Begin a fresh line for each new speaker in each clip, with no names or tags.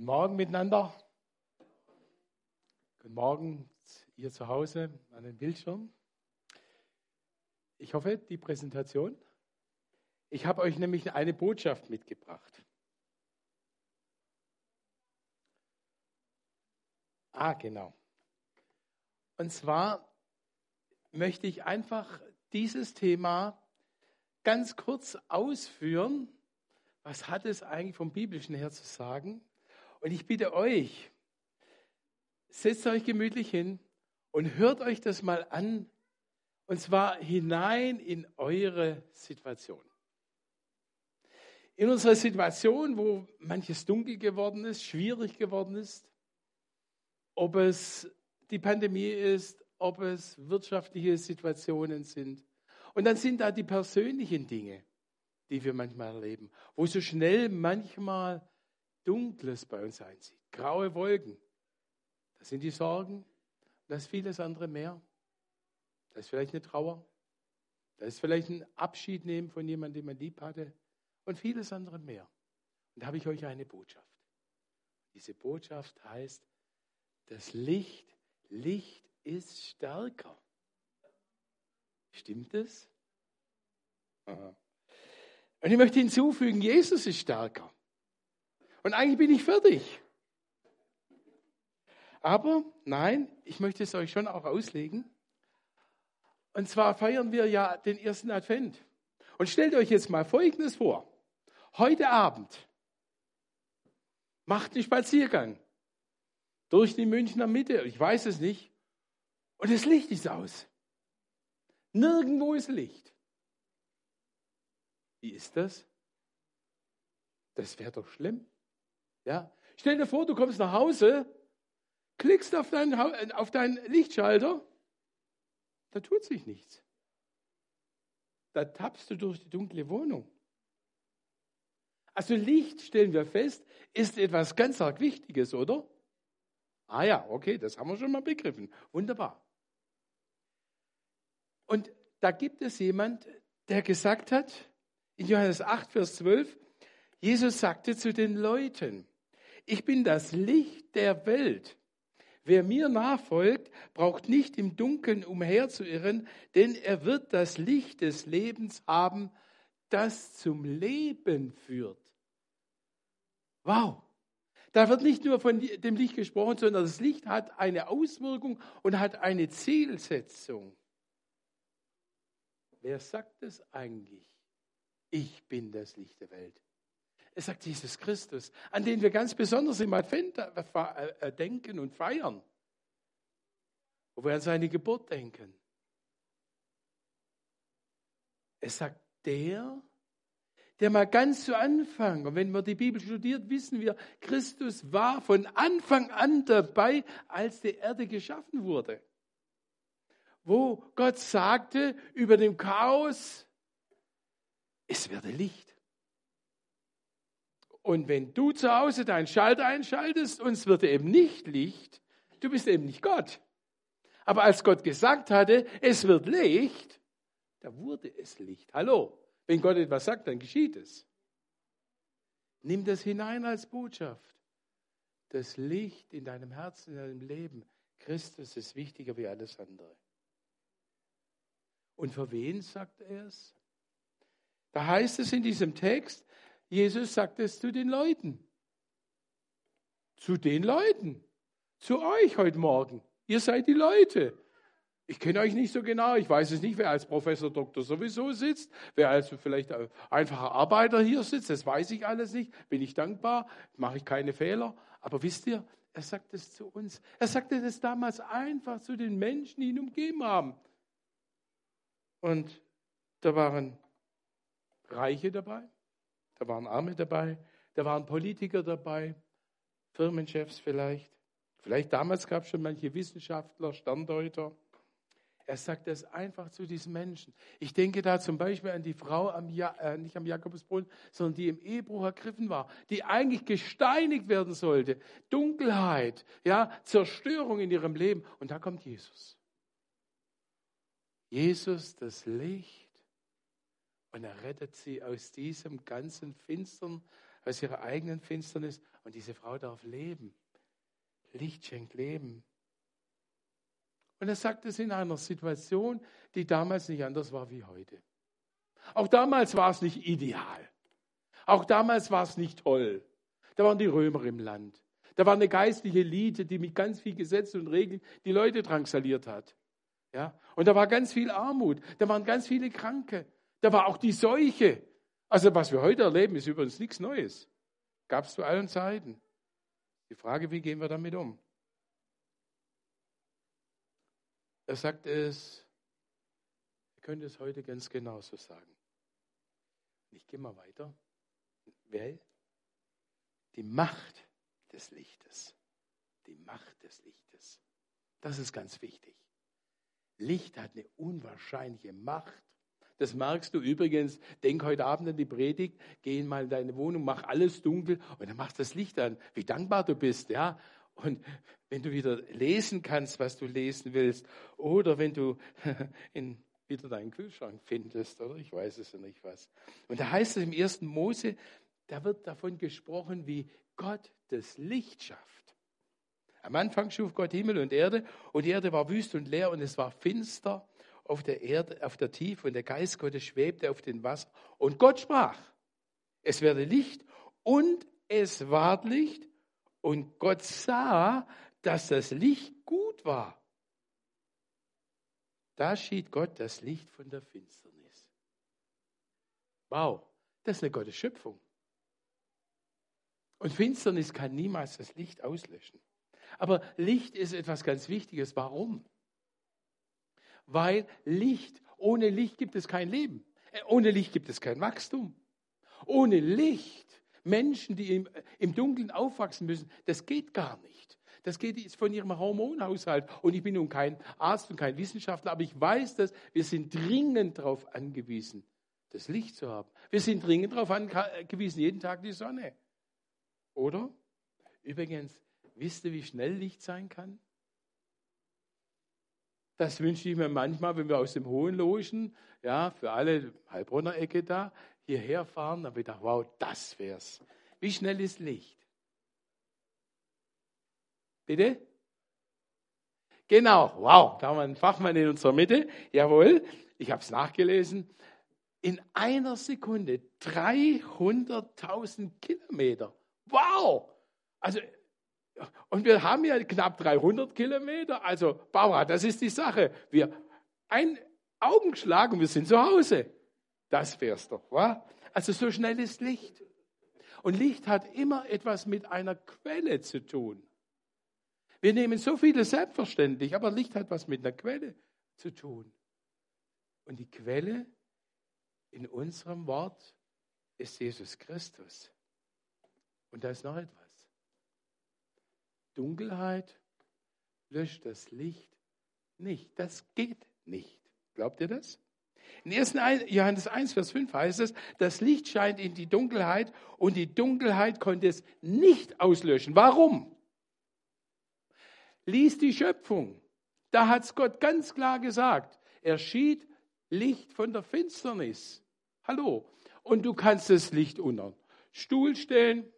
Guten Morgen miteinander. Guten Morgen ihr zu Hause an den Bildschirm. Ich hoffe, die Präsentation. Ich habe euch nämlich eine Botschaft mitgebracht. Ah, genau. Und zwar möchte ich einfach dieses Thema ganz kurz ausführen. Was hat es eigentlich vom Biblischen her zu sagen? Und ich bitte euch, setzt euch gemütlich hin und hört euch das mal an. Und zwar hinein in eure Situation. In unserer Situation, wo manches dunkel geworden ist, schwierig geworden ist, ob es die Pandemie ist, ob es wirtschaftliche Situationen sind. Und dann sind da die persönlichen Dinge, die wir manchmal erleben, wo so schnell manchmal Dunkles bei uns einzieht, graue Wolken. Das sind die Sorgen, das ist vieles andere mehr. Das ist vielleicht eine Trauer, das ist vielleicht ein Abschied nehmen von jemandem, den man lieb hatte und vieles andere mehr. Und da habe ich euch eine Botschaft. Diese Botschaft heißt, das Licht, Licht ist stärker. Stimmt es? Und ich möchte hinzufügen, Jesus ist stärker. Und eigentlich bin ich fertig. Aber nein, ich möchte es euch schon auch auslegen. Und zwar feiern wir ja den ersten Advent. Und stellt euch jetzt mal Folgendes vor. Heute Abend macht einen Spaziergang durch die Münchner Mitte. Ich weiß es nicht. Und das Licht ist aus. Nirgendwo ist Licht. Wie ist das? Das wäre doch schlimm. Ja? Stell dir vor, du kommst nach Hause, klickst auf deinen, auf deinen Lichtschalter, da tut sich nichts. Da tappst du durch die dunkle Wohnung. Also Licht, stellen wir fest, ist etwas ganz arg Wichtiges, oder? Ah ja, okay, das haben wir schon mal begriffen. Wunderbar. Und da gibt es jemand, der gesagt hat, in Johannes 8, Vers 12, Jesus sagte zu den Leuten, ich bin das Licht der Welt. Wer mir nachfolgt, braucht nicht im Dunkeln umherzuirren, denn er wird das Licht des Lebens haben, das zum Leben führt. Wow! Da wird nicht nur von dem Licht gesprochen, sondern das Licht hat eine Auswirkung und hat eine Zielsetzung. Wer sagt es eigentlich? Ich bin das Licht der Welt. Es sagt Jesus Christus, an den wir ganz besonders im Advent äh, äh, denken und feiern, wo wir an seine Geburt denken. Es sagt der, der mal ganz zu Anfang, und wenn man die Bibel studiert, wissen wir, Christus war von Anfang an dabei, als die Erde geschaffen wurde. Wo Gott sagte über dem Chaos, es werde Licht. Und wenn du zu Hause deinen Schalter einschaltest und es wird eben nicht Licht, du bist eben nicht Gott. Aber als Gott gesagt hatte, es wird Licht, da wurde es Licht. Hallo, wenn Gott etwas sagt, dann geschieht es. Nimm das hinein als Botschaft. Das Licht in deinem Herzen, in deinem Leben. Christus ist wichtiger wie alles andere. Und für wen sagt er es? Da heißt es in diesem Text, Jesus sagt es zu den Leuten. Zu den Leuten. Zu euch heute Morgen. Ihr seid die Leute. Ich kenne euch nicht so genau. Ich weiß es nicht, wer als Professor Doktor sowieso sitzt, wer als vielleicht einfacher Arbeiter hier sitzt. Das weiß ich alles nicht. Bin ich dankbar. Mache ich keine Fehler. Aber wisst ihr, er sagt es zu uns. Er sagte das damals einfach zu den Menschen, die ihn umgeben haben. Und da waren Reiche dabei, da waren Arme dabei, da waren Politiker dabei, Firmenchefs vielleicht. Vielleicht damals gab es schon manche Wissenschaftler, Sterndeuter. Er sagt das einfach zu diesen Menschen. Ich denke da zum Beispiel an die Frau, am ja äh, nicht am Jakobusbrunnen, sondern die im Ehebruch ergriffen war, die eigentlich gesteinigt werden sollte. Dunkelheit, ja, Zerstörung in ihrem Leben. Und da kommt Jesus. Jesus, das Licht und er rettet sie aus diesem ganzen Finstern, aus ihrer eigenen Finsternis Und diese Frau darf leben. Licht schenkt Leben. Und er sagt es in einer Situation, die damals nicht anders war wie heute. Auch damals war es nicht ideal. Auch damals war es nicht toll. Da waren die Römer im Land. Da war eine geistliche Elite, die mit ganz viel Gesetzen und Regeln die Leute drangsaliert hat. Ja? Und da war ganz viel Armut. Da waren ganz viele Kranke. Da war auch die Seuche. Also was wir heute erleben, ist übrigens nichts Neues. Gab es zu allen Zeiten. Die Frage, wie gehen wir damit um? Er sagt es, wir können es heute ganz genauso sagen. Ich gehe mal weiter. Wer? Die Macht des Lichtes. Die Macht des Lichtes. Das ist ganz wichtig. Licht hat eine unwahrscheinliche Macht. Das merkst du übrigens. Denk heute Abend an die Predigt, geh mal in deine Wohnung, mach alles dunkel und dann machst das Licht an. Wie dankbar du bist, ja. Und wenn du wieder lesen kannst, was du lesen willst, oder wenn du in, wieder deinen Kühlschrank findest, oder ich weiß es ja nicht was. Und da heißt es im ersten Mose, da wird davon gesprochen, wie Gott das Licht schafft. Am Anfang schuf Gott Himmel und Erde und die Erde war wüst und leer und es war finster auf der Erde, auf der Tiefe und der Geist Gottes schwebte auf den Wasser. Und Gott sprach, es werde Licht und es ward Licht und Gott sah, dass das Licht gut war. Da schied Gott das Licht von der Finsternis. Wow, das ist eine Gottes Schöpfung. Und Finsternis kann niemals das Licht auslöschen. Aber Licht ist etwas ganz Wichtiges. Warum? Weil Licht, ohne Licht gibt es kein Leben. Äh, ohne Licht gibt es kein Wachstum. Ohne Licht, Menschen, die im, im Dunkeln aufwachsen müssen, das geht gar nicht. Das geht von ihrem Hormonhaushalt. Und ich bin nun kein Arzt und kein Wissenschaftler, aber ich weiß, dass wir sind dringend darauf angewiesen, das Licht zu haben. Wir sind dringend darauf angewiesen, jeden Tag die Sonne. Oder? Übrigens, wisst ihr, wie schnell Licht sein kann? Das wünsche ich mir manchmal, wenn wir aus dem Hohen Logen, ja, für alle Heilbronner Ecke da, hierher fahren, dann habe ich wow, das wär's. Wie schnell ist Licht? Bitte? Genau, wow, da haben wir einen Fachmann in unserer Mitte. Jawohl, ich habe es nachgelesen. In einer Sekunde 300.000 Kilometer. Wow! Also, und wir haben ja knapp 300 Kilometer. Also, Barbara, das ist die Sache. Wir ein Augenschlag und wir sind zu Hause. Das wär's doch, wa? Also, so schnell ist Licht. Und Licht hat immer etwas mit einer Quelle zu tun. Wir nehmen so vieles selbstverständlich, aber Licht hat was mit einer Quelle zu tun. Und die Quelle in unserem Wort ist Jesus Christus. Und da ist noch etwas. Dunkelheit löscht das Licht nicht. Das geht nicht. Glaubt ihr das? In 1. Johannes 1, Vers 5 heißt es, das Licht scheint in die Dunkelheit und die Dunkelheit konnte es nicht auslöschen. Warum? Lies die Schöpfung. Da hat es Gott ganz klar gesagt. Er schied Licht von der Finsternis. Hallo. Und du kannst das Licht unter Stuhl stellen,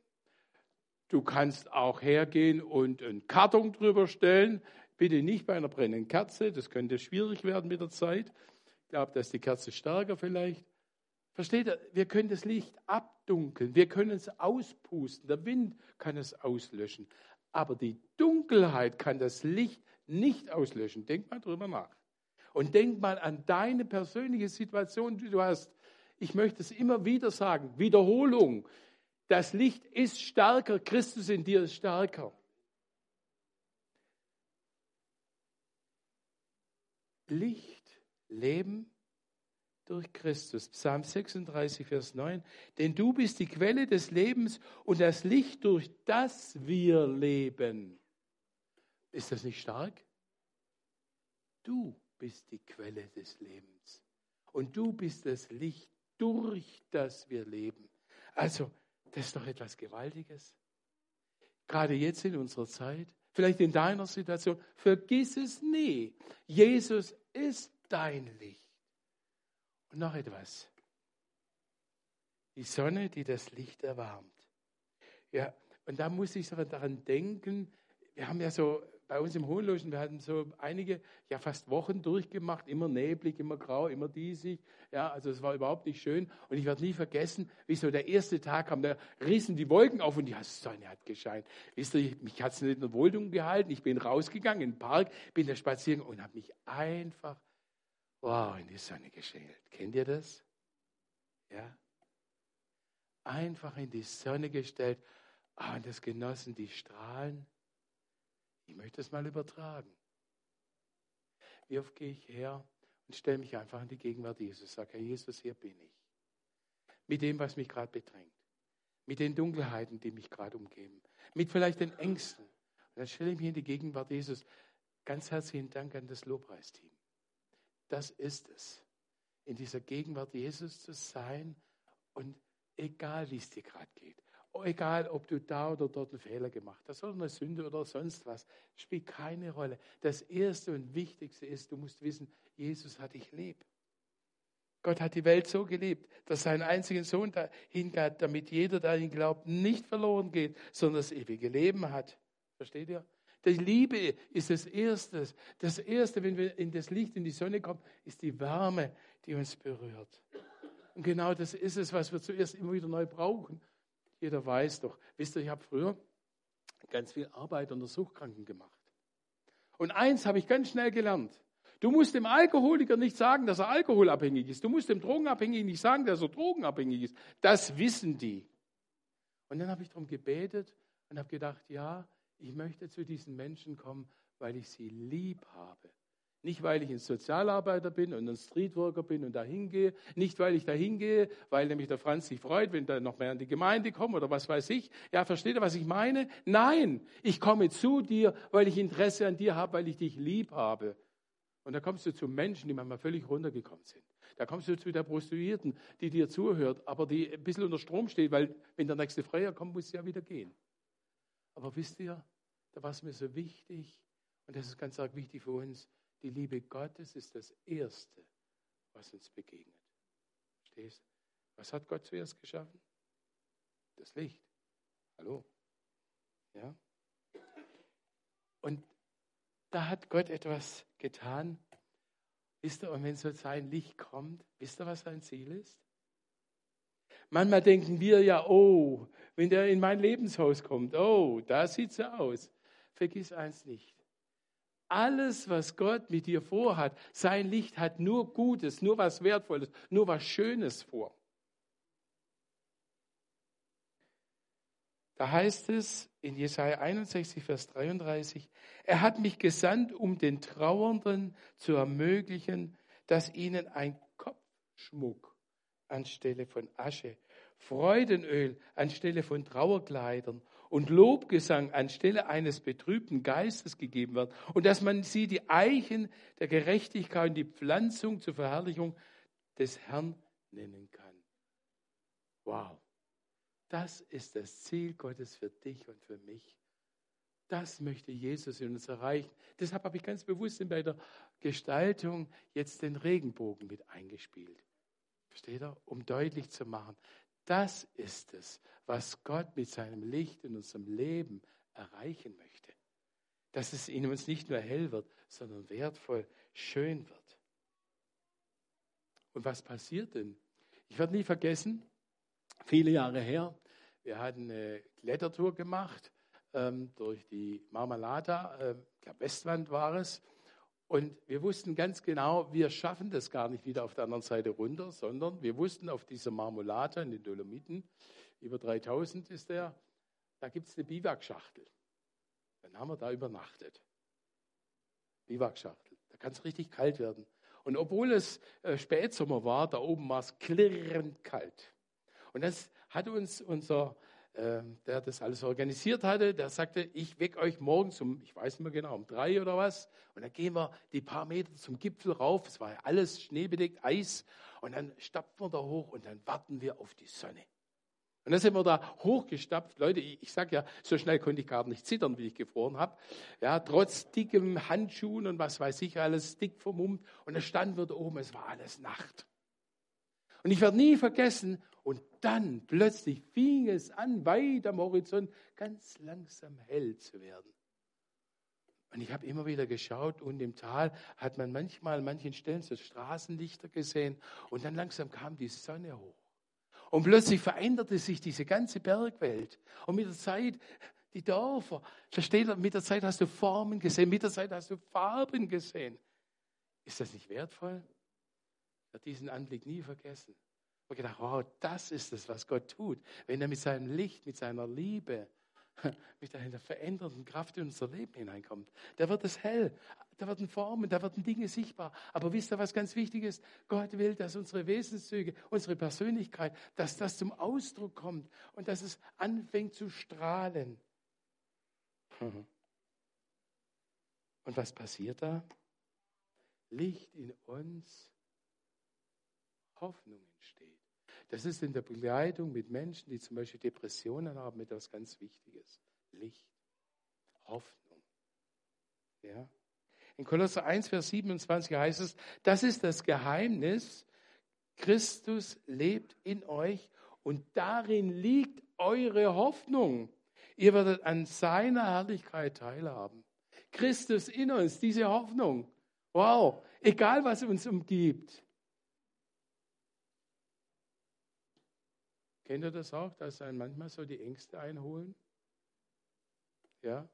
Du kannst auch hergehen und einen Karton drüber stellen. Bitte nicht bei einer brennenden Kerze, das könnte schwierig werden mit der Zeit. Ich glaube, dass die Kerze stärker vielleicht. Versteht ihr? Wir können das Licht abdunkeln, wir können es auspusten, der Wind kann es auslöschen. Aber die Dunkelheit kann das Licht nicht auslöschen. Denk mal drüber nach. Und denk mal an deine persönliche Situation, die du hast. Ich möchte es immer wieder sagen. Wiederholung. Das Licht ist stärker, Christus in dir ist stärker. Licht, Leben durch Christus. Psalm 36, Vers 9. Denn du bist die Quelle des Lebens und das Licht, durch das wir leben. Ist das nicht stark? Du bist die Quelle des Lebens. Und du bist das Licht, durch das wir leben. Also, das ist doch etwas Gewaltiges. Gerade jetzt in unserer Zeit, vielleicht in deiner Situation, vergiss es nie. Jesus ist dein Licht. Und noch etwas. Die Sonne, die das Licht erwärmt. Ja, Und da muss ich daran denken, wir haben ja so bei uns im Hohenloschen, wir hatten so einige, ja fast Wochen durchgemacht, immer neblig, immer grau, immer diesig. Ja, also es war überhaupt nicht schön. Und ich werde nie vergessen, wie so der erste Tag kam, da rissen die Wolken auf und die Sonne hat gescheint. Wisst ihr, mich hat es nicht in der Wohnung gehalten. Ich bin rausgegangen in den Park, bin da spazieren und habe mich einfach, wow, in die Sonne geschält. Kennt ihr das? Ja? Einfach in die Sonne gestellt. Ah, und das genossen die Strahlen. Ich möchte es mal übertragen. Wie oft gehe ich her und stelle mich einfach in die Gegenwart Jesus, sage, Herr Jesus, hier bin ich. Mit dem, was mich gerade bedrängt. Mit den Dunkelheiten, die mich gerade umgeben. Mit vielleicht den Ängsten. Und dann stelle ich mich in die Gegenwart Jesus. Ganz herzlichen Dank an das Lobpreisteam. Das ist es. In dieser Gegenwart Jesus zu sein und egal wie es dir gerade geht, egal ob du da oder dort einen Fehler gemacht hast oder eine Sünde oder sonst was, spielt keine Rolle. Das Erste und Wichtigste ist, du musst wissen, Jesus hat dich lieb. Gott hat die Welt so geliebt, dass seinen einzigen Sohn hingab, damit jeder, der ihn glaubt, nicht verloren geht, sondern das ewige Leben hat. Versteht ihr? Die Liebe ist das Erste. Das Erste, wenn wir in das Licht, in die Sonne kommen, ist die Wärme, die uns berührt. Und genau das ist es, was wir zuerst immer wieder neu brauchen. Jeder weiß doch. Wisst ihr, ich habe früher ganz viel Arbeit unter Suchtkranken gemacht. Und eins habe ich ganz schnell gelernt. Du musst dem Alkoholiker nicht sagen, dass er alkoholabhängig ist. Du musst dem Drogenabhängigen nicht sagen, dass er drogenabhängig ist. Das wissen die. Und dann habe ich darum gebetet und habe gedacht, ja, ich möchte zu diesen Menschen kommen, weil ich sie lieb habe. Nicht, weil ich ein Sozialarbeiter bin und ein Streetworker bin und da hingehe. Nicht, weil ich da hingehe, weil nämlich der Franz sich freut, wenn da noch mehr in die Gemeinde kommen oder was weiß ich. Ja, versteht ihr, was ich meine? Nein, ich komme zu dir, weil ich Interesse an dir habe, weil ich dich lieb habe. Und da kommst du zu Menschen, die manchmal völlig runtergekommen sind. Da kommst du zu der Prostituierten, die dir zuhört, aber die ein bisschen unter Strom steht, weil wenn der nächste Freier kommt, muss sie ja wieder gehen. Aber wisst ihr, da war es mir so wichtig, und das ist ganz arg wichtig für uns, die Liebe Gottes ist das Erste, was uns begegnet. Verstehst du? Was hat Gott zuerst geschaffen? Das Licht. Hallo? Ja? Und da hat Gott etwas getan. Wisst ihr, und wenn so sein Licht kommt, wisst ihr, was sein Ziel ist? Manchmal denken wir ja, oh, wenn der in mein Lebenshaus kommt, oh, da sieht so aus. Vergiss eins nicht alles, was Gott mit dir vorhat, sein Licht hat nur Gutes, nur was Wertvolles, nur was Schönes vor. Da heißt es in Jesaja 61, Vers 33, er hat mich gesandt, um den Trauernden zu ermöglichen, dass ihnen ein Kopfschmuck anstelle von Asche, Freudenöl anstelle von Trauerkleidern und Lobgesang anstelle eines betrübten Geistes gegeben wird und dass man sie die Eichen der Gerechtigkeit und die Pflanzung zur Verherrlichung des Herrn nennen kann. Wow, das ist das Ziel Gottes für dich und für mich. Das möchte Jesus in uns erreichen. Deshalb habe ich ganz bewusst bei der Gestaltung jetzt den Regenbogen mit eingespielt. Versteht ihr? Um deutlich zu machen, das ist es, was Gott mit seinem Licht in unserem Leben erreichen möchte. Dass es in uns nicht nur hell wird, sondern wertvoll, schön wird. Und was passiert denn? Ich werde nie vergessen, viele Jahre her, wir hatten eine Klettertour gemacht ähm, durch die Marmalata, äh, ich glaube Westwand war es. Und wir wussten ganz genau, wir schaffen das gar nicht wieder auf der anderen Seite runter, sondern wir wussten auf dieser Marmolata in den Dolomiten, über 3000 ist der, da gibt es eine Biwakschachtel. Dann haben wir da übernachtet. Biwakschachtel. Da kann es richtig kalt werden. Und obwohl es äh, Spätsommer war, da oben war es klirrend kalt. Und das hat uns unser ähm, der das alles organisiert hatte, der sagte, ich wecke euch morgens um, ich weiß nicht mehr genau, um drei oder was. Und dann gehen wir die paar Meter zum Gipfel rauf. Es war ja alles schneebedeckt, Eis. Und dann stapfen wir da hoch und dann warten wir auf die Sonne. Und dann sind wir da hochgestapft. Leute, ich, ich sage ja, so schnell konnte ich gar nicht zittern, wie ich gefroren habe. Ja, trotz dickem Handschuhen und was weiß ich, alles dick vermummt. Und dann standen wir da oben, es war alles Nacht. Und ich werde nie vergessen, dann plötzlich fing es an, weit am Horizont ganz langsam hell zu werden. Und ich habe immer wieder geschaut und im Tal hat man manchmal an manchen Stellen so Straßenlichter gesehen und dann langsam kam die Sonne hoch. Und plötzlich veränderte sich diese ganze Bergwelt. Und mit der Zeit, die Dörfer, da steht, mit der Zeit hast du Formen gesehen, mit der Zeit hast du Farben gesehen. Ist das nicht wertvoll? Ich werde diesen Anblick nie vergessen. Habe gedacht, wow, das ist es, was Gott tut, wenn er mit seinem Licht, mit seiner Liebe, mit einer verändernden Kraft in unser Leben hineinkommt. Da wird es hell, da werden Formen, da werden Dinge sichtbar. Aber wisst ihr, was ganz wichtig ist? Gott will, dass unsere Wesenszüge, unsere Persönlichkeit, dass das zum Ausdruck kommt und dass es anfängt zu strahlen. Und was passiert da? Licht in uns, Hoffnung entsteht. Das ist in der Begleitung mit Menschen, die zum Beispiel Depressionen haben, etwas ganz Wichtiges. Licht, Hoffnung. Ja? In Kolosser 1, Vers 27 heißt es, das ist das Geheimnis, Christus lebt in euch und darin liegt eure Hoffnung. Ihr werdet an seiner Herrlichkeit teilhaben. Christus in uns, diese Hoffnung. Wow, egal was uns umgibt. Kennt ihr das auch, dass einen manchmal so die Ängste einholen? Ja?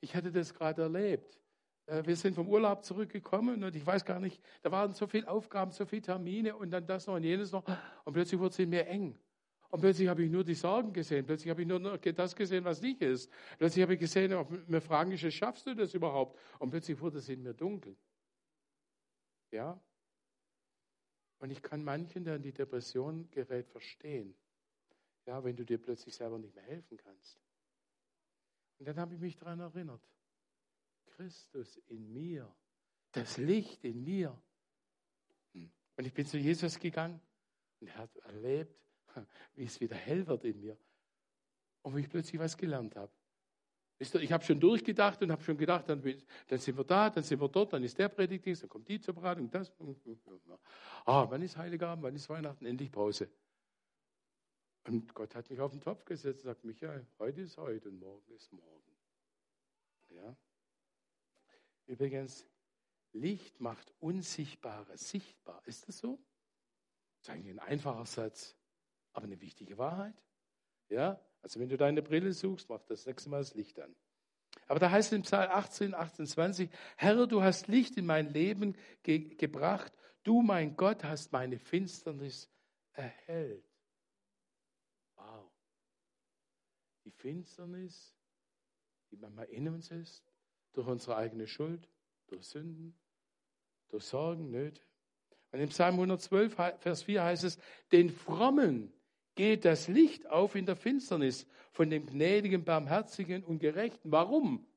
Ich hatte das gerade erlebt. Äh, wir sind vom Urlaub zurückgekommen und ich weiß gar nicht, da waren so viele Aufgaben, so viele Termine und dann das noch und jenes noch. Und plötzlich wurde es in mir eng. Und plötzlich habe ich nur die Sorgen gesehen. Plötzlich habe ich nur das gesehen, was nicht ist. Plötzlich habe ich gesehen, mir fragen, schaffst du das überhaupt? Und plötzlich wurde es in mir dunkel. Ja? Und ich kann manchen, der in die Depression gerät, verstehen. Ja, wenn du dir plötzlich selber nicht mehr helfen kannst. Und dann habe ich mich daran erinnert. Christus in mir, das Licht in mir. Hm. Und ich bin zu Jesus gegangen und er hat erlebt, wie es wieder hell wird in mir. Und wie ich plötzlich was gelernt habe. Ich habe schon durchgedacht und habe schon gedacht, dann, dann, sind wir da, dann sind wir dort, dann ist der Predigtdienst, dann kommt die zur Beratung, das. Ah, wann ist Heiligabend, wann ist Weihnachten, endlich Pause. Und Gott hat mich auf den Topf gesetzt und sagt, Michael, heute ist heute und morgen ist morgen. Ja? Übrigens, Licht macht Unsichtbares sichtbar. Ist das so? Das ist eigentlich ein einfacher Satz, aber eine wichtige Wahrheit. Ja? Also wenn du deine Brille suchst, mach das nächste Mal das Licht an. Aber da heißt es im Psalm 18, 28, Herr, du hast Licht in mein Leben ge gebracht. Du, mein Gott, hast meine Finsternis erhellt. Wow. Die Finsternis, die manchmal in uns ist, durch unsere eigene Schuld, durch Sünden, durch Sorgen, Nöte. Und im Psalm 112, Vers 4 heißt es, den Frommen geht das Licht auf in der Finsternis von dem gnädigen, barmherzigen und gerechten. Warum?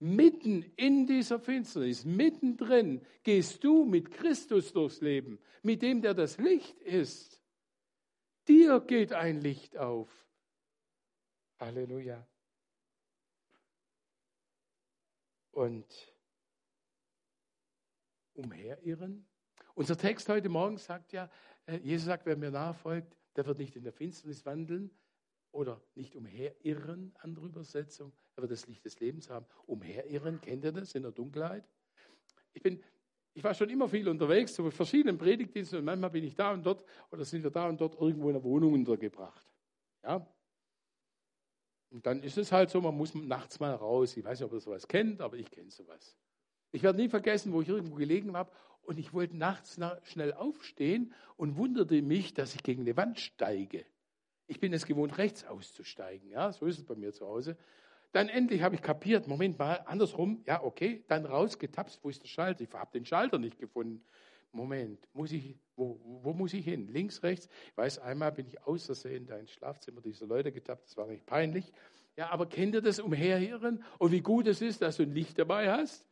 Mitten in dieser Finsternis, mittendrin, gehst du mit Christus durchs Leben, mit dem, der das Licht ist. Dir geht ein Licht auf. Halleluja. Und umherirren. Unser Text heute Morgen sagt ja, äh, Jesus sagt, wer mir nachfolgt, der wird nicht in der Finsternis wandeln oder nicht umherirren, andere Übersetzung. Er wird das Licht des Lebens haben. Umherirren, kennt ihr das in der Dunkelheit? Ich, bin, ich war schon immer viel unterwegs zu verschiedenen Predigtdiensten und manchmal bin ich da und dort oder sind wir da und dort irgendwo in der Wohnung untergebracht. Ja? Und dann ist es halt so, man muss nachts mal raus. Ich weiß nicht, ob ihr sowas kennt, aber ich kenne sowas. Ich werde nie vergessen, wo ich irgendwo gelegen habe und ich wollte nachts schnell aufstehen und wunderte mich, dass ich gegen eine Wand steige. Ich bin es gewohnt, rechts auszusteigen. Ja, so ist es bei mir zu Hause. Dann endlich habe ich kapiert, Moment mal, andersrum, ja, okay, dann rausgetapst, wo ist der Schalter? Ich habe den Schalter nicht gefunden. Moment, muss ich, wo, wo muss ich hin? Links, rechts? Ich weiß, einmal bin ich aus Versehen da ins Schlafzimmer dieser Leute getappt, das war nicht peinlich. Ja, aber kennt ihr das Umherhirren? Und wie gut es ist, dass du ein Licht dabei hast?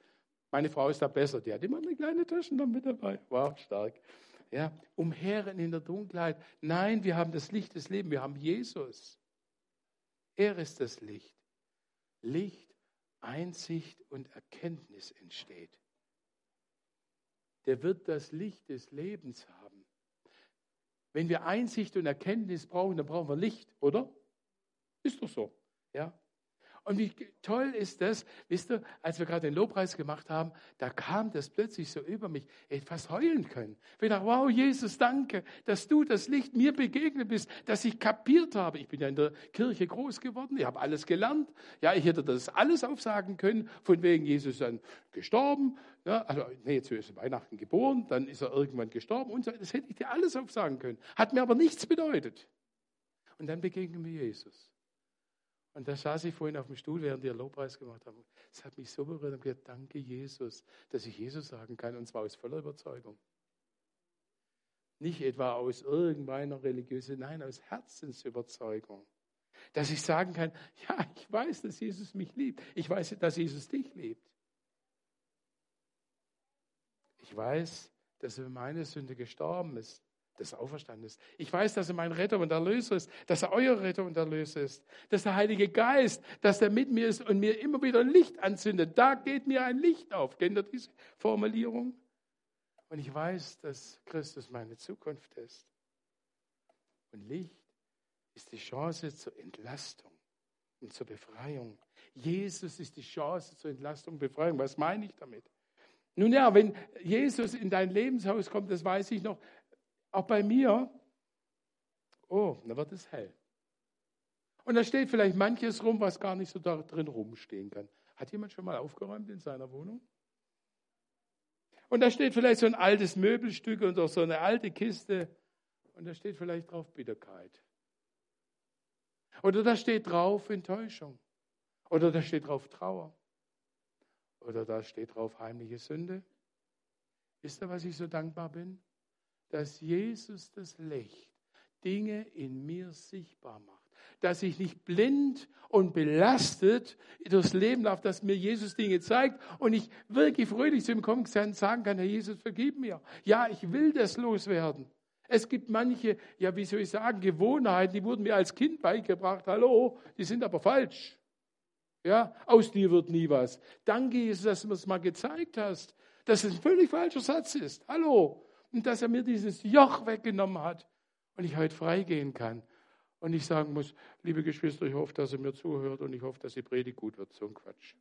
Meine Frau ist da besser, die hat immer eine kleine Taschenlampe dabei. Wow, stark. Ja, umherren in der Dunkelheit. Nein, wir haben das Licht des Lebens, wir haben Jesus. Er ist das Licht. Licht, Einsicht und Erkenntnis entsteht. Der wird das Licht des Lebens haben. Wenn wir Einsicht und Erkenntnis brauchen, dann brauchen wir Licht, oder? Ist doch so. Ja? Und wie toll ist das, wisst ihr, als wir gerade den Lobpreis gemacht haben, da kam das plötzlich so über mich, fast heulen können. Ich dachte, wow, Jesus, danke, dass du das Licht mir begegnet bist, dass ich kapiert habe. Ich bin ja in der Kirche groß geworden, ich habe alles gelernt. Ja, ich hätte das alles aufsagen können, von wegen Jesus dann gestorben, ja, also, nee, jetzt ist er Weihnachten geboren, dann ist er irgendwann gestorben und so. Das hätte ich dir alles aufsagen können. Hat mir aber nichts bedeutet. Und dann begegnen wir Jesus. Und da saß ich vorhin auf dem Stuhl, während ihr Lobpreis gemacht habt. Es hat mich so berührt und gesagt, danke Jesus, dass ich Jesus sagen kann, und zwar aus voller Überzeugung. Nicht etwa aus irgendeiner religiösen, nein, aus Herzensüberzeugung. Dass ich sagen kann, ja, ich weiß, dass Jesus mich liebt. Ich weiß, dass Jesus dich liebt. Ich weiß, dass er für meine Sünde gestorben ist dass auferstanden ist. Ich weiß, dass er mein Retter und Erlöser ist, dass er euer Retter und Erlöser ist, dass der Heilige Geist, dass er mit mir ist und mir immer wieder Licht anzündet. Da geht mir ein Licht auf. Kennt ihr diese Formulierung? Und ich weiß, dass Christus meine Zukunft ist. Und Licht ist die Chance zur Entlastung und zur Befreiung. Jesus ist die Chance zur Entlastung und Befreiung. Was meine ich damit? Nun ja, wenn Jesus in dein Lebenshaus kommt, das weiß ich noch, auch bei mir, oh, dann wird es hell. Und da steht vielleicht manches rum, was gar nicht so da drin rumstehen kann. Hat jemand schon mal aufgeräumt in seiner Wohnung? Und da steht vielleicht so ein altes Möbelstück oder so eine alte Kiste und da steht vielleicht drauf Bitterkeit. Oder da steht drauf Enttäuschung. Oder da steht drauf Trauer. Oder da steht drauf heimliche Sünde. Wisst ihr, was ich so dankbar bin? Dass Jesus das Licht Dinge in mir sichtbar macht. Dass ich nicht blind und belastet durchs Leben laufe, dass mir Jesus Dinge zeigt und ich wirklich fröhlich zu ihm kommen kann und sagen kann, Herr Jesus, vergib mir. Ja, ich will das loswerden. Es gibt manche, ja, wie soll ich sagen, Gewohnheiten, die wurden mir als Kind beigebracht. Hallo, die sind aber falsch. Ja, aus dir wird nie was. Danke, Jesus, dass du mir das mal gezeigt hast, dass es ein völlig falscher Satz ist. Hallo, und dass er mir dieses Joch weggenommen hat und ich heute freigehen kann. Und ich sagen muss, liebe Geschwister, ich hoffe, dass er mir zuhört und ich hoffe, dass die Predigt gut wird. So ein Quatsch.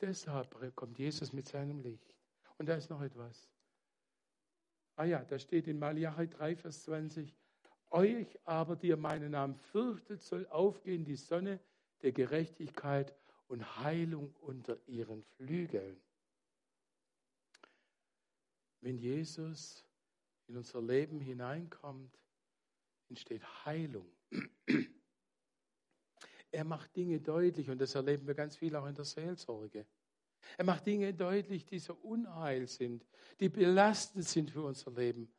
Deshalb kommt Jesus mit seinem Licht. Und da ist noch etwas. Ah ja, da steht in Malachi 3, Vers 20, euch aber, die ihr meinen Namen fürchtet, soll aufgehen die Sonne der Gerechtigkeit und Heilung unter ihren Flügeln. Wenn Jesus in unser Leben hineinkommt, entsteht Heilung. Er macht Dinge deutlich und das erleben wir ganz viel auch in der Seelsorge. Er macht Dinge deutlich, die so unheil sind, die belastend sind für unser Leben.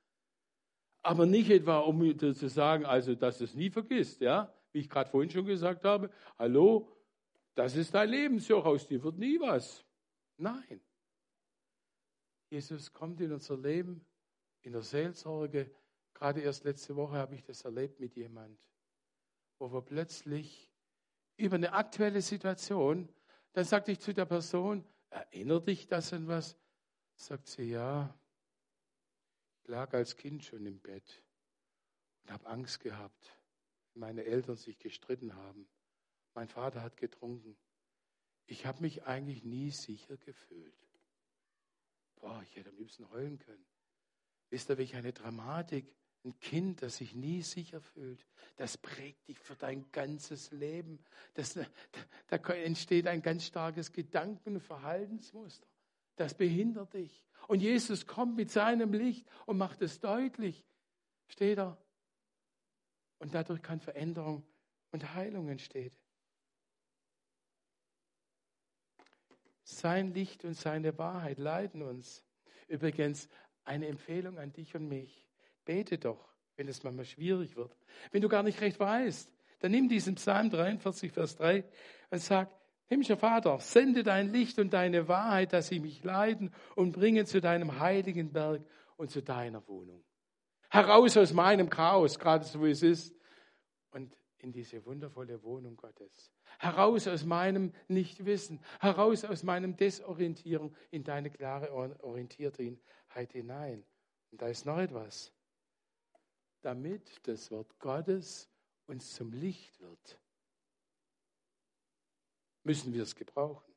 Aber nicht etwa, um zu sagen, also, dass du es nie vergisst, ja? Wie ich gerade vorhin schon gesagt habe, hallo, das ist dein Lebensjoch, aus dir wird nie was. Nein. Jesus kommt in unser Leben, in der Seelsorge. Gerade erst letzte Woche habe ich das erlebt mit jemand, wo wir plötzlich über eine aktuelle Situation, dann sagte ich zu der Person, erinnert dich das an was? Sagt sie, ja, ich lag als Kind schon im Bett und habe Angst gehabt, wenn meine Eltern sich gestritten haben. Mein Vater hat getrunken. Ich habe mich eigentlich nie sicher gefühlt. Boah, ich hätte am liebsten heulen können. Wisst ihr, welche eine Dramatik? Ein Kind, das sich nie sicher fühlt, das prägt dich für dein ganzes Leben. Das, da, da entsteht ein ganz starkes Gedanken- und Verhaltensmuster. Das behindert dich. Und Jesus kommt mit seinem Licht und macht es deutlich. Steht er. Und dadurch kann Veränderung und Heilung entstehen. Sein Licht und seine Wahrheit leiten uns. Übrigens, eine Empfehlung an dich und mich. Bete doch, wenn es manchmal schwierig wird. Wenn du gar nicht recht weißt, dann nimm diesen Psalm 43, Vers 3 und sag, Himmlischer Vater, sende dein Licht und deine Wahrheit, dass sie mich leiden und bringen zu deinem heiligen Berg und zu deiner Wohnung. Heraus aus meinem Chaos, gerade so wie es ist, und in diese wundervolle Wohnung Gottes heraus aus meinem Nichtwissen, heraus aus meinem Desorientierung in deine klare Orientiertheit hinein. Und da ist noch etwas. damit das Wort Gottes uns zum Licht wird. Müssen wir es gebrauchen.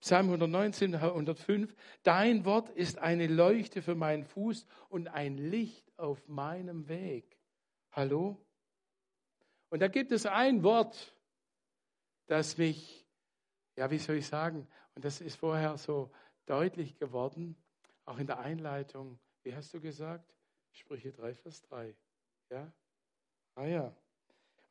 Psalm 119, 105, Dein Wort ist eine Leuchte für meinen Fuß und ein Licht auf meinem Weg. Hallo? Und da gibt es ein Wort, das mich, ja, wie soll ich sagen, und das ist vorher so deutlich geworden, auch in der Einleitung. Wie hast du gesagt? Sprüche 3, Vers 3. Ja? Ah ja.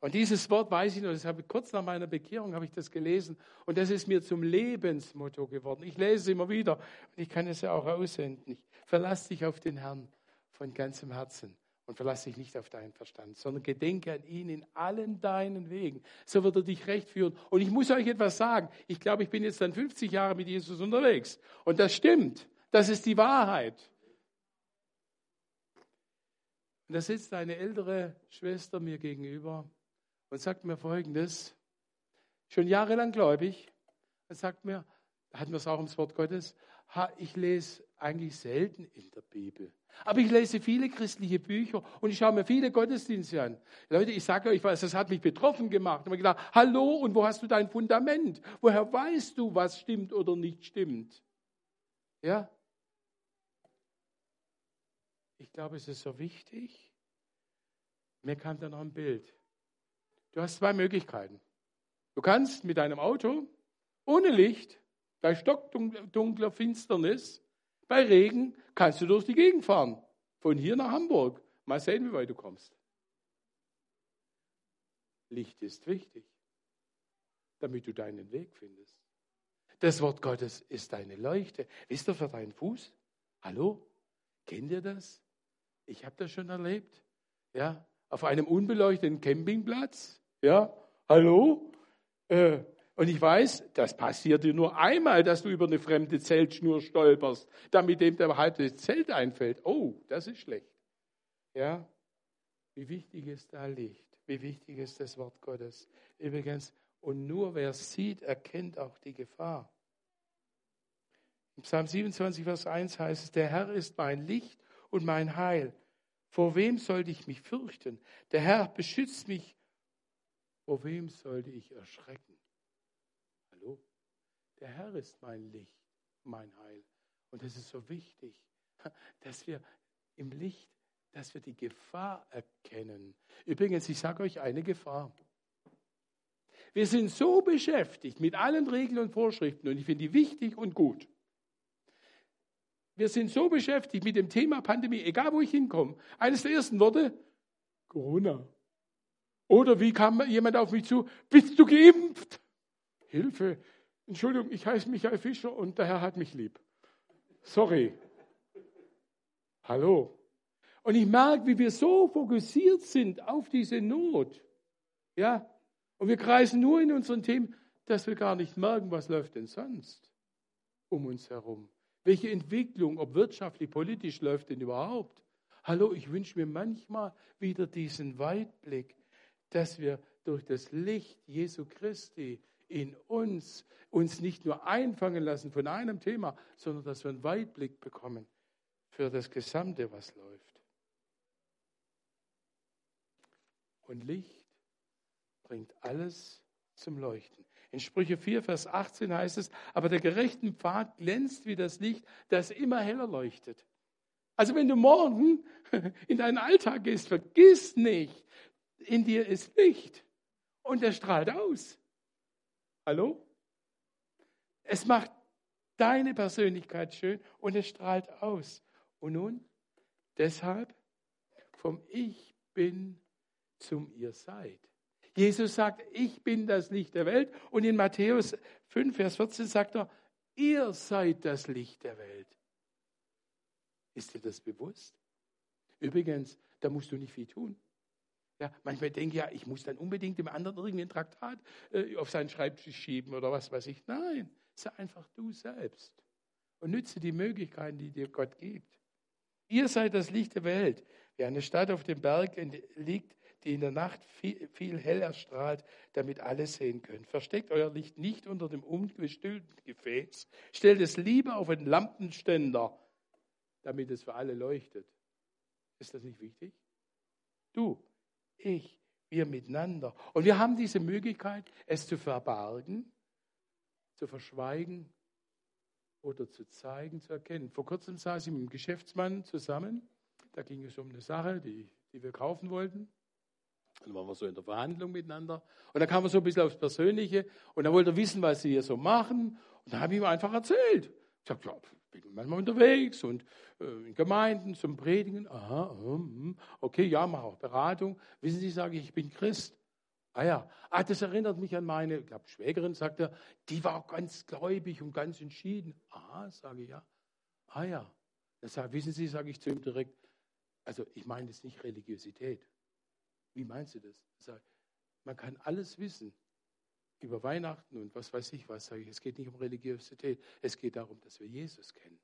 Und dieses Wort weiß ich noch, das habe ich kurz nach meiner Bekehrung habe ich das gelesen und das ist mir zum Lebensmotto geworden. Ich lese es immer wieder und ich kann es ja auch aussenden. Verlass dich auf den Herrn von ganzem Herzen und verlass dich nicht auf deinen Verstand, sondern gedenke an ihn in allen deinen Wegen. So wird er dich recht führen. Und ich muss euch etwas sagen. Ich glaube, ich bin jetzt dann 50 Jahre mit Jesus unterwegs. Und das stimmt. Das ist die Wahrheit. Und da sitzt eine ältere Schwester mir gegenüber und sagt mir Folgendes, schon jahrelang gläubig, und sagt mir, da hatten wir es auch ums Wort Gottes, ich lese eigentlich selten in der Bibel. Aber ich lese viele christliche Bücher und ich schaue mir viele Gottesdienste an. Leute, ich sage euch was, das hat mich betroffen gemacht. Ich habe gedacht, hallo, und wo hast du dein Fundament? Woher weißt du, was stimmt oder nicht stimmt? Ja? Ich glaube, es ist so wichtig. Mir kam da noch ein Bild. Du hast zwei Möglichkeiten. Du kannst mit deinem Auto ohne Licht, bei stockdunkler Finsternis, bei Regen, kannst du durch die Gegend fahren. Von hier nach Hamburg. Mal sehen, wie weit du kommst. Licht ist wichtig, damit du deinen Weg findest. Das Wort Gottes ist deine Leuchte. Wisst ihr für deinen Fuß? Hallo? Kennt ihr das? Ich habe das schon erlebt. Ja, auf einem unbeleuchteten Campingplatz ja, hallo? Äh, und ich weiß, das passiert dir nur einmal, dass du über eine fremde Zeltschnur stolperst, damit dem der halbe Zelt einfällt. Oh, das ist schlecht. Ja, wie wichtig ist da Licht? Wie wichtig ist das Wort Gottes? Übrigens, und nur wer sieht, erkennt auch die Gefahr. Im Psalm 27, Vers 1 heißt es, der Herr ist mein Licht und mein Heil. Vor wem sollte ich mich fürchten? Der Herr beschützt mich vor wem sollte ich erschrecken? Der Herr ist mein Licht, mein Heil. Und es ist so wichtig, dass wir im Licht, dass wir die Gefahr erkennen. Übrigens, ich sage euch eine Gefahr. Wir sind so beschäftigt mit allen Regeln und Vorschriften und ich finde die wichtig und gut. Wir sind so beschäftigt mit dem Thema Pandemie, egal wo ich hinkomme. Eines der ersten Worte, Corona. Oder wie kam jemand auf mich zu? Bist du geimpft? Hilfe. Entschuldigung, ich heiße Michael Fischer und der Herr hat mich lieb. Sorry. Hallo. Und ich merke, wie wir so fokussiert sind auf diese Not. Ja. Und wir kreisen nur in unseren Themen, dass wir gar nicht merken, was läuft denn sonst um uns herum. Welche Entwicklung, ob wirtschaftlich, politisch läuft denn überhaupt? Hallo, ich wünsche mir manchmal wieder diesen Weitblick, dass wir durch das Licht Jesu Christi in uns uns nicht nur einfangen lassen von einem Thema, sondern dass wir einen Weitblick bekommen für das Gesamte, was läuft. Und Licht bringt alles zum Leuchten. In Sprüche 4, Vers 18 heißt es, aber der gerechten Pfad glänzt wie das Licht, das immer heller leuchtet. Also wenn du morgen in deinen Alltag gehst, vergiss nicht, in dir ist Licht und er strahlt aus. Hallo? Es macht deine Persönlichkeit schön und es strahlt aus. Und nun, deshalb vom Ich bin zum Ihr seid. Jesus sagt, ich bin das Licht der Welt. Und in Matthäus 5, Vers 14 sagt er, ihr seid das Licht der Welt. Ist dir das bewusst? Übrigens, da musst du nicht viel tun. Ja, manchmal denke ich, ja, ich muss dann unbedingt dem anderen irgendwie ein Traktat äh, auf seinen Schreibtisch schieben oder was weiß ich. Nein, sei einfach du selbst und nütze die Möglichkeiten, die dir Gott gibt. Ihr seid das Licht der Welt, wie eine Stadt auf dem Berg liegt, die in der Nacht viel, viel heller strahlt, damit alle sehen können. Versteckt euer Licht nicht unter dem umgestülpten Gefäß, stellt es lieber auf einen Lampenständer, damit es für alle leuchtet. Ist das nicht wichtig? Du, ich, wir miteinander. Und wir haben diese Möglichkeit, es zu verbargen, zu verschweigen oder zu zeigen, zu erkennen. Vor kurzem saß ich mit einem Geschäftsmann zusammen. Da ging es um eine Sache, die, die wir kaufen wollten. Dann waren wir so in der Verhandlung miteinander. Und dann kam er so ein bisschen aufs Persönliche. Und dann wollte er wissen, was sie hier so machen. Und dann habe ich ihm einfach erzählt. Ich ja, ich bin manchmal unterwegs und äh, in Gemeinden zum Predigen. Aha, uh, okay, ja, mache auch Beratung. Wissen Sie, sage ich, ich bin Christ. Ah ja, ah, das erinnert mich an meine, ich glaube, Schwägerin, sagt er, die war ganz gläubig und ganz entschieden. Aha, sage ich, ja. Ah ja. Das sagt, wissen Sie, sage ich zu ihm direkt, also ich meine jetzt nicht Religiosität. Wie meinst du das? Sag, man kann alles wissen über Weihnachten und was weiß ich was. Sage ich, es geht nicht um Religiosität. Es geht darum, dass wir Jesus kennen.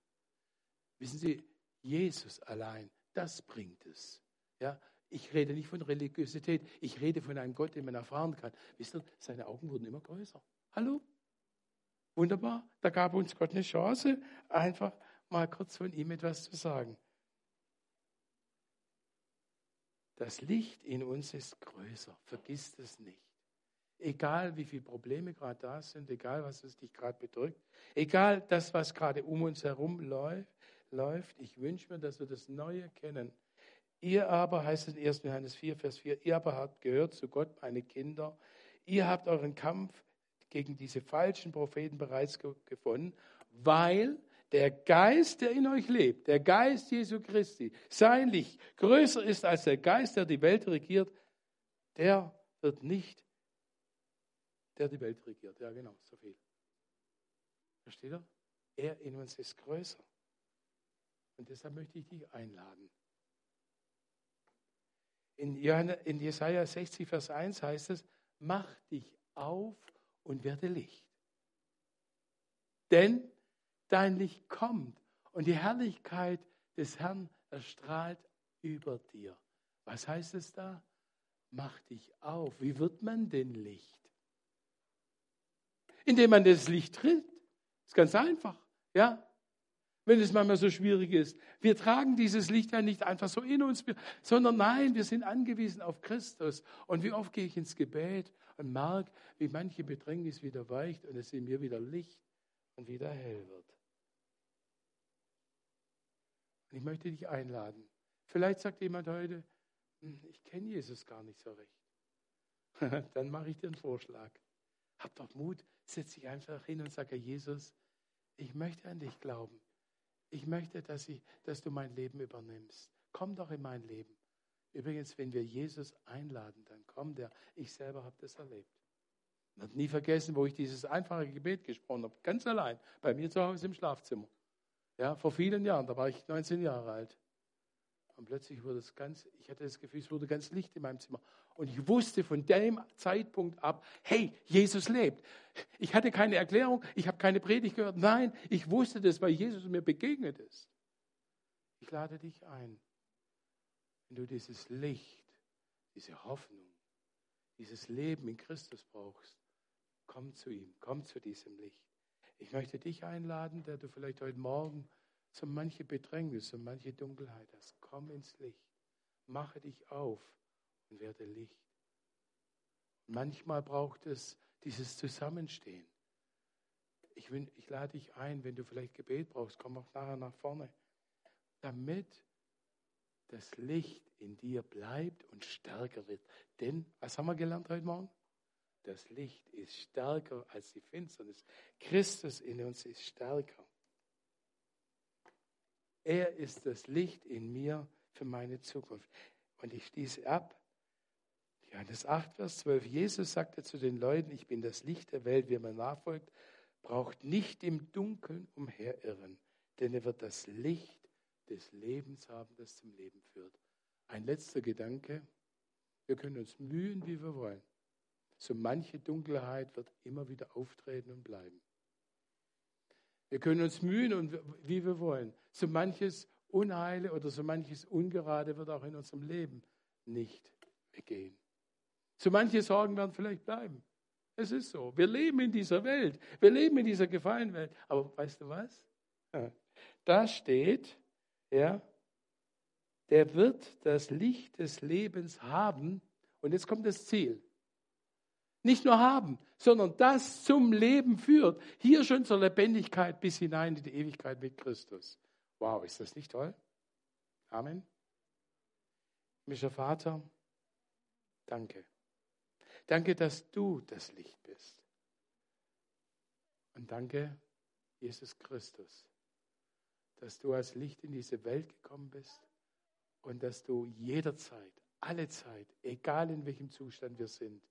Wissen Sie, Jesus allein, das bringt es. Ja, ich rede nicht von Religiosität. Ich rede von einem Gott, den man erfahren kann. Wisst ihr, seine Augen wurden immer größer. Hallo? Wunderbar. Da gab uns Gott eine Chance, einfach mal kurz von ihm etwas zu sagen. Das Licht in uns ist größer. Vergiss es nicht. Egal wie viele Probleme gerade da sind, egal was es dich gerade bedrückt, egal das, was gerade um uns herum läuft, ich wünsche mir, dass wir das Neue kennen. Ihr aber, heißt es in 1. Johannes 4, Vers 4, ihr aber habt gehört zu Gott, meine Kinder. Ihr habt euren Kampf gegen diese falschen Propheten bereits gewonnen, weil der Geist, der in euch lebt, der Geist Jesu Christi, sein Licht größer ist als der Geist, der die Welt regiert, der wird nicht, der die Welt regiert. Ja, genau, so viel. Versteht ihr? Er in uns ist größer. Und deshalb möchte ich dich einladen. In, in Jesaja 60, Vers 1 heißt es: Mach dich auf und werde Licht. Denn dein Licht kommt und die Herrlichkeit des Herrn erstrahlt über dir. Was heißt es da? Mach dich auf. Wie wird man denn Licht? Indem man das Licht tritt. Das ist ganz einfach. Ja? Wenn es manchmal so schwierig ist. Wir tragen dieses Licht ja nicht einfach so in uns, sondern nein, wir sind angewiesen auf Christus. Und wie oft gehe ich ins Gebet und merke, wie manche Bedrängnis wieder weicht und es in mir wieder Licht und wieder hell wird. Und ich möchte dich einladen. Vielleicht sagt jemand heute, hm, ich kenne Jesus gar nicht so recht. Dann mache ich dir einen Vorschlag. Hab doch Mut, setz dich einfach hin und sage, Jesus, ich möchte an dich glauben. Ich möchte, dass, ich, dass du mein Leben übernimmst. Komm doch in mein Leben. Übrigens, wenn wir Jesus einladen, dann kommt er. Ich selber habe das erlebt. Ich habe nie vergessen, wo ich dieses einfache Gebet gesprochen habe, ganz allein, bei mir zu Hause im Schlafzimmer. Ja, vor vielen Jahren, da war ich 19 Jahre alt. Und plötzlich wurde es ganz, ich hatte das Gefühl, es wurde ganz Licht in meinem Zimmer. Und ich wusste von dem Zeitpunkt ab, hey, Jesus lebt. Ich hatte keine Erklärung, ich habe keine Predigt gehört. Nein, ich wusste das, weil Jesus mir begegnet ist. Ich lade dich ein, wenn du dieses Licht, diese Hoffnung, dieses Leben in Christus brauchst, komm zu ihm, komm zu diesem Licht. Ich möchte dich einladen, der du vielleicht heute Morgen so manche Bedrängnis, so manche Dunkelheit hast. Komm ins Licht. Mache dich auf und werde Licht. Manchmal braucht es dieses Zusammenstehen. Ich, will, ich lade dich ein, wenn du vielleicht Gebet brauchst, komm auch nachher nach vorne, damit das Licht in dir bleibt und stärker wird. Denn, was haben wir gelernt heute Morgen? Das Licht ist stärker als die Finsternis. Christus in uns ist stärker. Er ist das Licht in mir für meine Zukunft. Und ich schließe ab. Johannes 8, Vers 12. Jesus sagte zu den Leuten, ich bin das Licht der Welt. Wer mir nachfolgt, braucht nicht im Dunkeln umherirren, denn er wird das Licht des Lebens haben, das zum Leben führt. Ein letzter Gedanke. Wir können uns mühen, wie wir wollen. So manche Dunkelheit wird immer wieder auftreten und bleiben. Wir können uns mühen und wie wir wollen. So manches Unheile oder so manches Ungerade wird auch in unserem Leben nicht weggehen. So manche Sorgen werden vielleicht bleiben. Es ist so. Wir leben in dieser Welt. Wir leben in dieser gefallenen Welt. Aber weißt du was? Da steht, ja, der wird das Licht des Lebens haben. Und jetzt kommt das Ziel. Nicht nur haben, sondern das zum Leben führt. Hier schon zur Lebendigkeit bis hinein in die Ewigkeit mit Christus. Wow, ist das nicht toll? Amen. Mischer Vater, danke. Danke, dass du das Licht bist. Und danke, Jesus Christus, dass du als Licht in diese Welt gekommen bist und dass du jederzeit, alle Zeit, egal in welchem Zustand wir sind,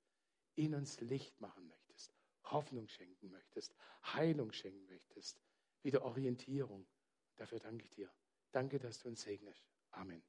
in uns Licht machen möchtest, Hoffnung schenken möchtest, Heilung schenken möchtest, wieder Orientierung. Dafür danke ich dir. Danke, dass du uns segnest. Amen.